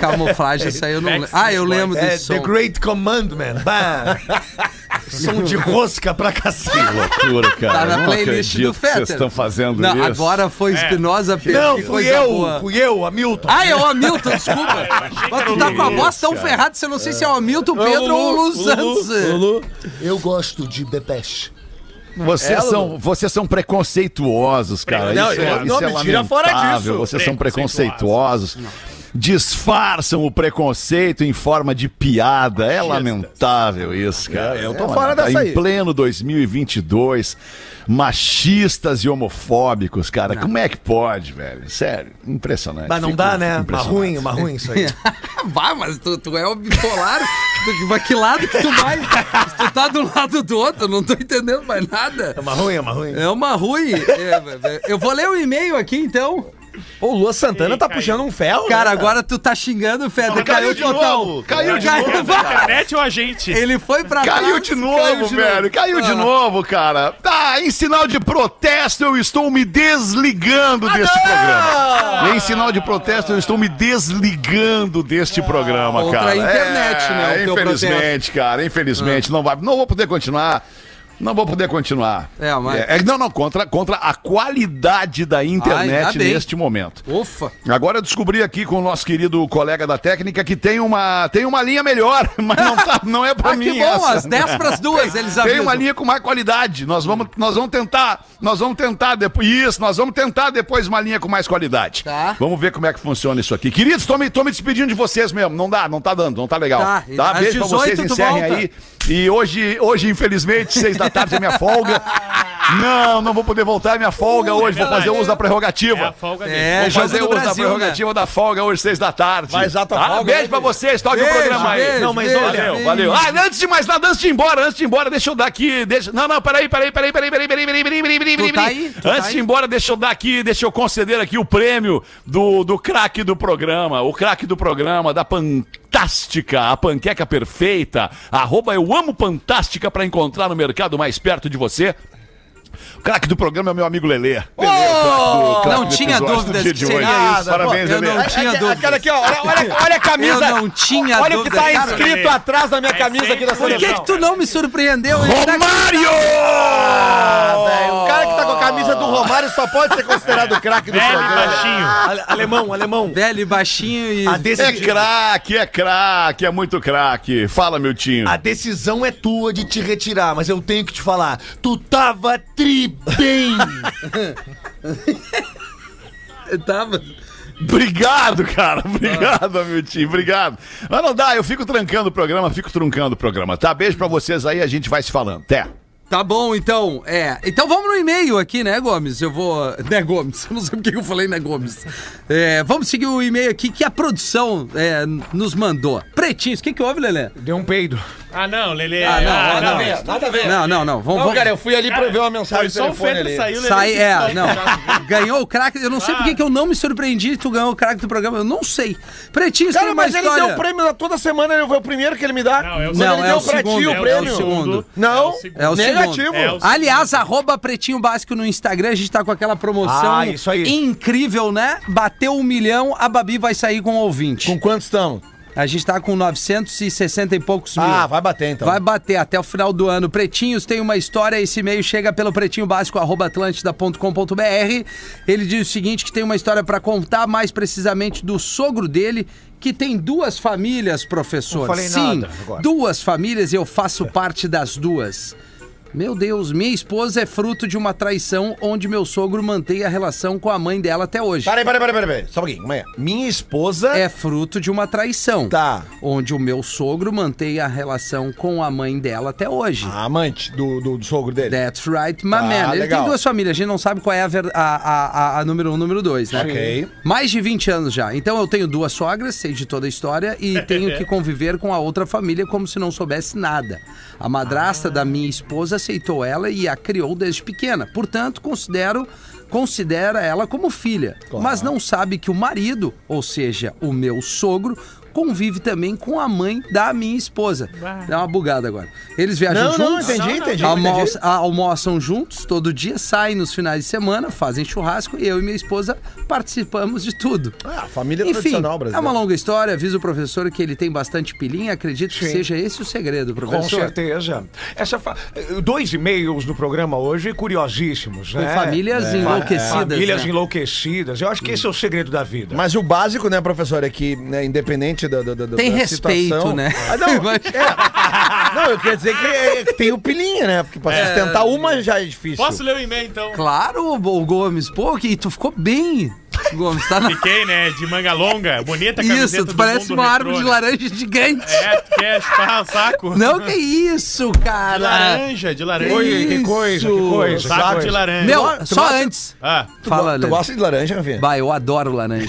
Camuflagem, isso aí eu não lembro. Ah, eu lembro É desse The som. Great Commandment. Bah. Som de rosca pra cacete. Loucura, cara. Tá na Não playlist do que Vocês Fetter. estão fazendo Não, isso. agora foi Espinosa Pedro. Não, que fui eu, boa. fui eu, Hamilton. Ah, é o Hamilton, desculpa. Mas tu tá com a voz tão ferrada, você não sei se é o Hamilton, Pedro ou o Lu Santos. Eu gosto de Depeche. Vocês, são, vocês são preconceituosos, cara. Não, isso é, eu- isso não, é me tira fora lamentável. disso. Vocês são preconceituosos. Disfarçam o preconceito em forma de piada. É lamentável isso, cara. eu tô É fora lamentável. dessa aí. Em pleno 2022, machistas e homofóbicos, cara. Como é que pode, velho? Sério, impressionante. Mas não Fico dá, né? Uma ruim, uma ruim isso aí. Vai, mas tu, tu é o bipolar. Que lado que tu vai? Tu tá do lado do outro, não tô entendendo mais nada. É uma ruim, é uma ruim. É uma ruim. É, eu vou ler o e-mail aqui, então. Pô, o Lua Santana Ih, tá caiu. puxando um ferro. Cara, né? agora tu tá xingando o Feder. Não, caiu de total. novo, caiu de Caiu, novo, vai. Internet ou a gente? Ele foi pra Caiu trás, de novo, velho. Caiu de Ah. novo, cara. Tá, em sinal de protesto, eu estou me desligando deste programa. Em sinal de protesto, eu estou me desligando deste programa, Contra cara. a internet, É, né, o teu Infelizmente, cara, infelizmente. Não, vai, não vou poder continuar. Não vou poder continuar. É, mas- É, não, não, contra, contra a qualidade da internet bem. neste momento. Ufa. Agora eu descobri aqui com o nosso querido colega da técnica que tem uma, tem uma linha melhor, mas não, tá, não é pra Ah, mim que bom, essa. às 10 pras duas, eles Tem avisam. uma linha com mais qualidade. Nós vamos, nós vamos tentar, nós vamos tentar depois isso, nós vamos tentar depois uma linha com mais qualidade. Tá. Vamos ver como é que funciona isso aqui. Queridos, tô me, tô me despedindo de vocês mesmo. Não dá, não tá dando, não tá legal. Tá, Tá, beijo pra vocês, 18 tu encerrem volta. aí. E hoje, hoje infelizmente, seis da tarde é minha folga. Não, não vou poder voltar, é minha folga hoje. Vou fazer uso da É a prerrogativa. folga dele. É, Vou fazer uso da Brasil, né? prerrogativa da folga hoje, seis da tarde. Vai usar tua Tá? folga Beijo hoje? pra vocês, toque o Beijo, programa aí. beijo, Não, mas beijo, olha, Valeu, valeu. Ah, antes de mais nada, antes de ir embora, antes de ir embora, deixa eu dar aqui. Deixa... Não, não, peraí, peraí, peraí, peraí, peraí, peraí, peraí, peraí, peraí, peraí, tá peraí. aí? Tu tá Antes de ir embora, deixa eu dar aqui, deixa eu conceder aqui o prêmio do, do craque do programa, o craque do programa, da Fantástica, a panqueca perfeita, arroba eu amo Fantástica pra encontrar no mercado mais perto de você. O craque do programa é o meu amigo Lelê. Lelê, o craque do- craque Não tinha dúvidas que de seria hoje. isso. Parabéns, Eu Lelê. não tinha Aquela- dúvida. Aquela aqui, ó. Olha, olha, olha a camisa. Eu não tinha Olha o que dúvida. tá Cara, escrito atrás da minha É camisa aqui da sempre- Por que seleção. que tu não me surpreendeu? Romário! Ah, velho, o cara que tá com a camisa do Romário só pode ser considerado craque do Velho programa. baixinho. Ale- alemão, alemão. Velho e baixinho e... A, É deci- craque, é craque, é muito craque. Fala, meu tinho. a decisão é tua de te retirar, mas eu tenho que te falar. Tu tava tri bem. Tava... Obrigado, cara. Obrigado, meu tio. Obrigado. Mas não dá, eu fico trancando o programa, fico truncando o programa, tá? Beijo pra vocês aí, a gente vai se falando. Até. Tá bom, então. É. Então vamos no e-mail aqui, né, Gomes? Eu vou. Né, Gomes? Eu não sei porque que eu falei, né, Gomes? É, vamos seguir o e-mail aqui que a produção é, nos mandou. Pretinhos, o que, que houve, Lelê? Deu um peido. Ah, não, Lelê. Ah, não, ah, nada a ver, nada a ver. Não, não, não. Vamos, Não, vamos- cara, eu fui ali pra ver uma mensagem do só o telefone Fetter ali. saiu, Lelê. Sai, é, solta não. Ganhou o craque. Eu não sei Ah. por que que eu não me surpreendi e tu ganhou o craque do programa. Eu não sei. Pretinho, você tem Cara, uma mas ele história. deu o prêmio toda semana, ele foi o primeiro que ele me dá. Não, é o Mas Não, ele é deu o segundo, ti é o o prêmio. segundo. Não, É o segundo. É o negativo. segundo. É o Aliás, arroba Pretinho Básico no Instagram, a gente tá com aquela promoção Ah, isso aí. incrível, né? Bateu um milhão, a Babi vai sair com um ouvinte. Com quantos estão? A gente tá com 960 e poucos mil. Ah, vai bater então. Vai bater até o final do ano. Pretinhos tem uma história, esse e-mail chega pelo pretinho básico atlântida.com.br. Ele diz o seguinte: que tem uma história pra contar, mais precisamente do sogro dele, que tem duas famílias, professor. Não falei Sim, nada agora. duas famílias e eu faço parte das duas. Meu Deus, minha esposa é fruto de uma traição onde meu sogro mantém a relação com a mãe dela até hoje. Peraí, peraí, peraí, peraí. Só um pouquinho, calma aí. Minha esposa. É fruto de uma traição. Tá. Onde o meu sogro mantém a relação com a mãe dela até hoje. A amante do, do, do sogro dele. That's right, my Ah, man. Ele legal. tem duas famílias, a gente não sabe qual é a, ver- a, a, a- a número um, número dois, né? Ok. Mais de 20 anos já. Então eu tenho duas sogras, sei de toda a história, e tenho que conviver com a outra família como se não soubesse nada. A madrasta da minha esposa aceitou ela e a criou desde pequena. Portanto, considero considera ela como filha, mas não sabe que o marido, ou seja, o meu sogro, convive também com a mãe da minha esposa. Dá uma bugada agora. Eles viajam Não, não, juntos. entendi, entendi. Almoçam, entendi. a- almoçam juntos todo dia, saem nos finais de semana, fazem churrasco e eu e minha esposa participamos de tudo. Ah, família Enfim, tradicional é brasileira. uma longa história. Aviso o professor que ele tem bastante pilinha. Acredito que Sim. seja esse o segredo, Com professor. certeza. Essa fa- Dois e-mails no programa hoje curiosíssimos, Com né? famílias enlouquecidas. Famílias né? enlouquecidas. Eu acho que esse é o segredo da vida. Mas o básico, né, professor, é que, né, independente da, da, da Tem da respeito, situação- né? Ah, não, é. não, eu queria dizer que, é, que tem o pilinha, né? Porque pra sustentar uma já é difícil. Posso ler o e-mail, então? Claro, o Gomes. Pô, que tu ficou bem, Gomes. Tá na... Fiquei, né? De manga longa, bonita camiseta Isso, tu do parece mundo uma retrô, árvore de né? laranja gigante. É, tu quer chupar o saco? Não, que isso, De cara. laranja, de laranja. Oi, que coisa, que coisa. Saco de laranja. Meu, Tu só gosta- antes. Ah, Tu, Fala, go- tu Lelê. gosta de laranja, Rafinha? Bah, eu adoro laranja.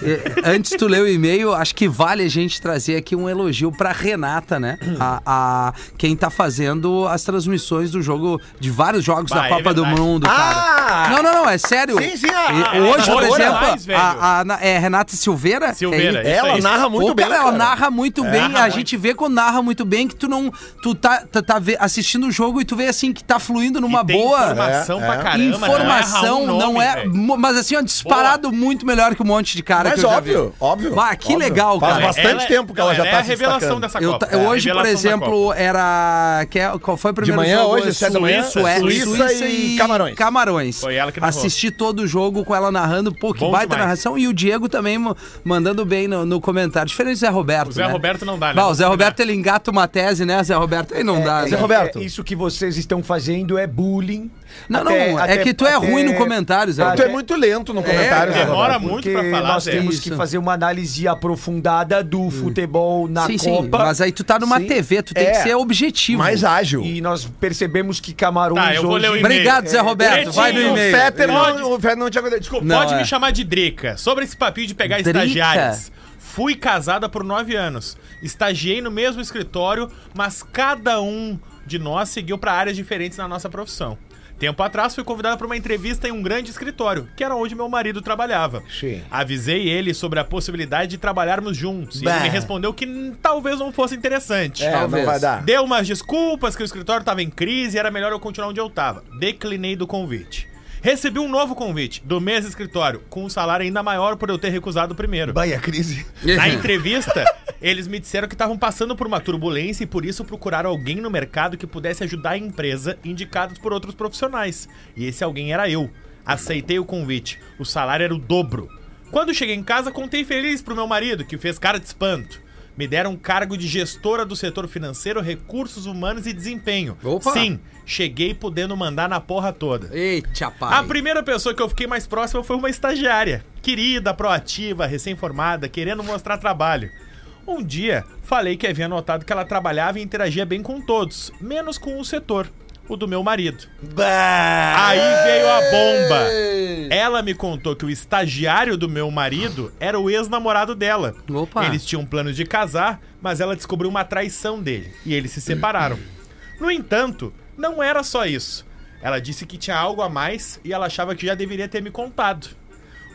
Antes de tu ler o e-mail, acho que vale a gente trazer aqui um elogio pra Renata, né? A, a- quem tá fazendo as transmissões do jogo, de vários jogos Bah, da é Copa do verdade. Mundo, cara. Ah! Não, não, não, é sério. Sim, sim, a- E a- Hoje, a por narradora exemplo, mais, velho. a, a- é Renata Silveira? Silveira, É, isso Ela aí. narra muito Pô, bem, cara, ela cara. narra muito bem. narra a muito. gente vê quando narra muito bem que tu não. Tu tá, tá, tá ve- assistindo o jogo e tu vê assim que tá fluindo numa tem boa. informação É, pra é. caramba. Informação não, não é. velho. mo- Mas assim, ó, disparado muito melhor que um monte de cara Mas que eu já óbvio, vi. óbvio. Bah, que óbvio. legal, Faz cara. bastante Ela é- tempo que ela não, já ela tá é a se revelação destacando. dessa Eu Copa. ta- É hoje, por exemplo, era. Que é- qual foi o primeiro manhã, jogo? hoje, sete da manhã? Sué- Suíça Suíça e Camarões. Camarões. Foi ela que narrou. Assisti todo o jogo com ela narrando. Pô, que Bom baita demais. narração. E o Diego também mandando bem no, no comentário. Diferente do Zé Roberto. O Zé né? Roberto não dá, né? Bah, o Zé Roberto ele engata uma tese, né, Zé Roberto? Aí não dá. Zé né? Roberto. É, isso que vocês estão fazendo é bullying. Não, Até- não, é até- que tu é até- ruim no comentário, Zé. Tu Roberto. é muito lento no comentário, Zé demora Roberto. muito Porque pra falar, nós Zé. temos Isso. que fazer uma análise aprofundada do futebol na sim, sim, Copa. mas aí tu tá numa Sim. TV, tu tem É. que ser objetivo. Mais ágil. E nós percebemos que Camarões Tá, eu vou hoje... ler o e-mail. Obrigado, Zé Roberto. Pretinho, Vai no O e-mail. Fetter Pode. não, o Fetter não tinha Desculpa. Não, Pode é. me chamar de Drica. Sobre esse papinho de pegar Drica? estagiárias. Fui casada por nove anos. Estagiei no mesmo escritório, mas cada um de nós seguiu para áreas diferentes na nossa profissão. Tempo atrás fui convidada para uma entrevista em um grande escritório, que era onde meu marido trabalhava. Sim. Avisei ele sobre a possibilidade de trabalharmos juntos. E Bah. ele me respondeu que hum, talvez não fosse interessante. É, Talvez. não vai dar. Deu umas desculpas que o escritório estava em crise e era melhor eu continuar onde eu estava. Declinei do convite. Recebi um novo convite, do mesmo escritório, com um salário ainda maior por eu ter recusado o primeiro. Vai a crise. Na entrevista, eles me disseram que estavam passando por uma turbulência e por isso procuraram alguém no mercado que pudesse ajudar a empresa, indicados por outros profissionais. E esse alguém era eu. Aceitei o convite. O salário era o dobro. Quando cheguei em casa, contei feliz pro meu marido, que fez cara de espanto. Me deram um cargo de gestora do setor financeiro, recursos humanos e desempenho. Opa! Sim, cheguei podendo mandar na porra toda. Eita, pai. A primeira pessoa que eu fiquei mais próxima foi uma estagiária. Querida, proativa, recém-formada, querendo mostrar trabalho. Um dia, falei que havia notado que ela trabalhava e interagia bem com todos, menos com o setor. O do meu marido. Aí veio a bomba. Ela me contou que o estagiário do meu marido era o ex-namorado dela. Opa. Eles tinham planos de casar, mas ela descobriu uma traição dele e eles se separaram. No entanto, não era só isso. Ela disse que tinha algo a mais e ela achava que já deveria ter me contado.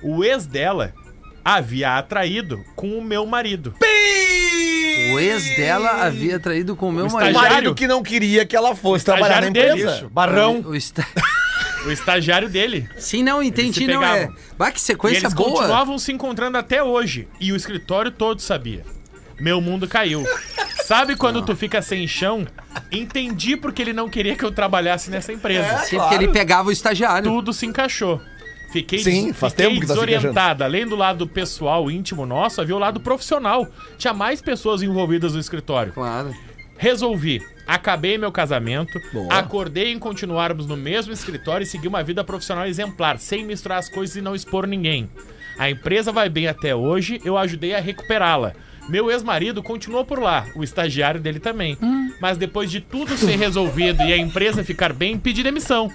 O ex dela havia atraído com o meu marido. O ex dela havia traído com o meu O O marido. estagiário- marido que não queria que ela fosse trabalhar na dele, empresa. Isso, barrão. O esta... O estagiário dele. Sim, não, entendi, não é. Bah, que E sequência eles boa. continuavam se encontrando até hoje. E o escritório todo sabia. Meu mundo caiu. Sabe quando tu fica sem chão? Entendi porque ele não queria que eu trabalhasse nessa empresa. Sim, porque ele pegava o estagiário. Tudo se encaixou. Fiquei, Sim, faz fiquei tempo que tá se desorientada. Além do lado pessoal, íntimo nosso, havia o lado profissional. Tinha mais pessoas envolvidas no escritório. Claro. Resolvi. Acabei meu casamento, acordei em continuarmos no mesmo escritório e seguir uma vida profissional exemplar, sem misturar as coisas e não expor ninguém. A empresa vai bem até hoje, eu ajudei a recuperá-la. Meu ex-marido continuou por lá, o estagiário dele também. Mas depois de tudo ser resolvido e a empresa ficar bem, pedi demissão.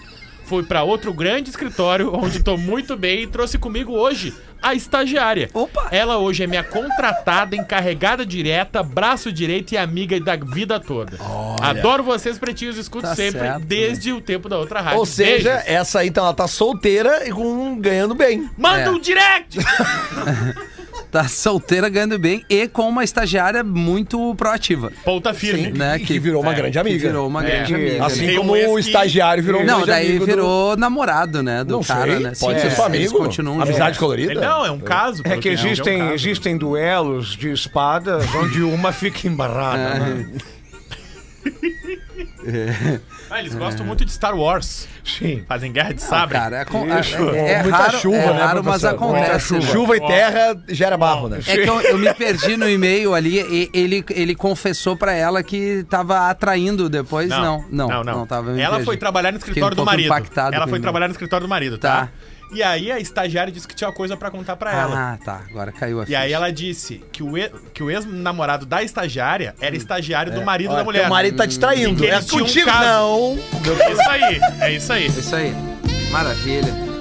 Fui pra outro grande escritório, onde tô muito bem e trouxe comigo hoje a estagiária. Opa! Ela hoje é minha contratada, encarregada direta, braço direito e amiga da vida toda. Adoro vocês, pretinhos, escuto Tá sempre, certo, desde o tempo da outra rádio. Ou seja, Beijos. essa aí então, ela tá solteira e com, ganhando bem. Manda É. um direct! Tá solteira ganhando bem e com uma estagiária muito proativa. Ponta firme. Né? Que virou uma grande Que amiga. virou uma grande amiga. Assim né? Um como o que- estagiário virou um Não, grande daí amigo do- virou namorado, né? Do Não cara, sei, né? pode Sim, ser só amigo. continuam Amizade colorida? Não, é um caso. É que é um existem, caso. existem duelos de espadas onde uma fica embarrada. né? Ah, eles gostam muito de Star Wars. Sim. Fazem guerra de sabre. cara, é, com- Isso. é, é Muita raro, chuva, é né, raro, mas acontece. Muita né? Chuva e terra gera barro, né? É que eu, eu me perdi no e-mail ali, e ele, ele confessou pra ela que tava atraindo depois. Não, não, não, não. eu me Ela perdi. foi trabalhar no escritório um do marido. Ela foi trabalhar no escritório do marido, tá? Tá. E aí a estagiária disse que tinha uma coisa pra contar pra ela. Ah, tá, agora caiu a E ficha. aí ela disse que o, e- que o ex-namorado da estagiária era estagiário do marido da Olha, mulher. Teu marido tá te traindo. É tinham um contigo, caso. não. É isso aí, é isso aí. É Isso aí, maravilha.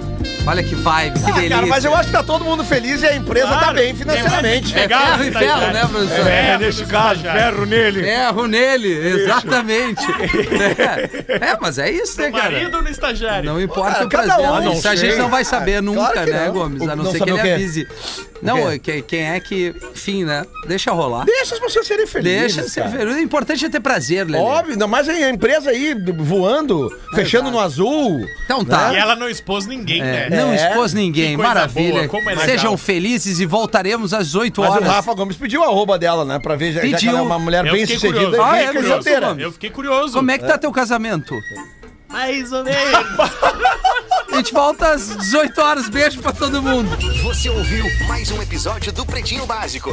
Olha que vibe, que Ah, delícia. cara, mas eu acho que tá todo mundo feliz e a empresa tá Claro. bem financeiramente. É, É Legal, ferro e ferro, estagiário. né, professor? É, nesse caso, ferro nele. Ferro nele, exatamente. É, é, mas é isso, né, O cara? marido no estagiário. Não importa Cara, o prazer. um, Isso a gente não vai saber Ah, nunca, claro né, não. Gomes? A não, não ser que ele avise. Não, é que, quem é que. Enfim, né? Deixa rolar. Deixa as pessoas serem felizes. Deixa ser feliz. O importante é ter prazer, Lelê. Óbvio, ainda mais a empresa aí voando, fechando no azul. Então tá. E ela não expôs ninguém, É, né? Não É. expôs ninguém, maravilha. boa, como é. Sejam felizes e voltaremos às 18 Mas horas. o Rafa Gomes pediu a arroba dela, né? Pra ver, já, já que Pediu. ela é uma mulher Eu bem sucedida e Ah, é solteira. Eu fiquei curioso. Como é que tá teu casamento? Mais ou menos. A gente volta às 18 horas. Beijo pra todo mundo. Você ouviu mais um episódio do Pretinho Básico.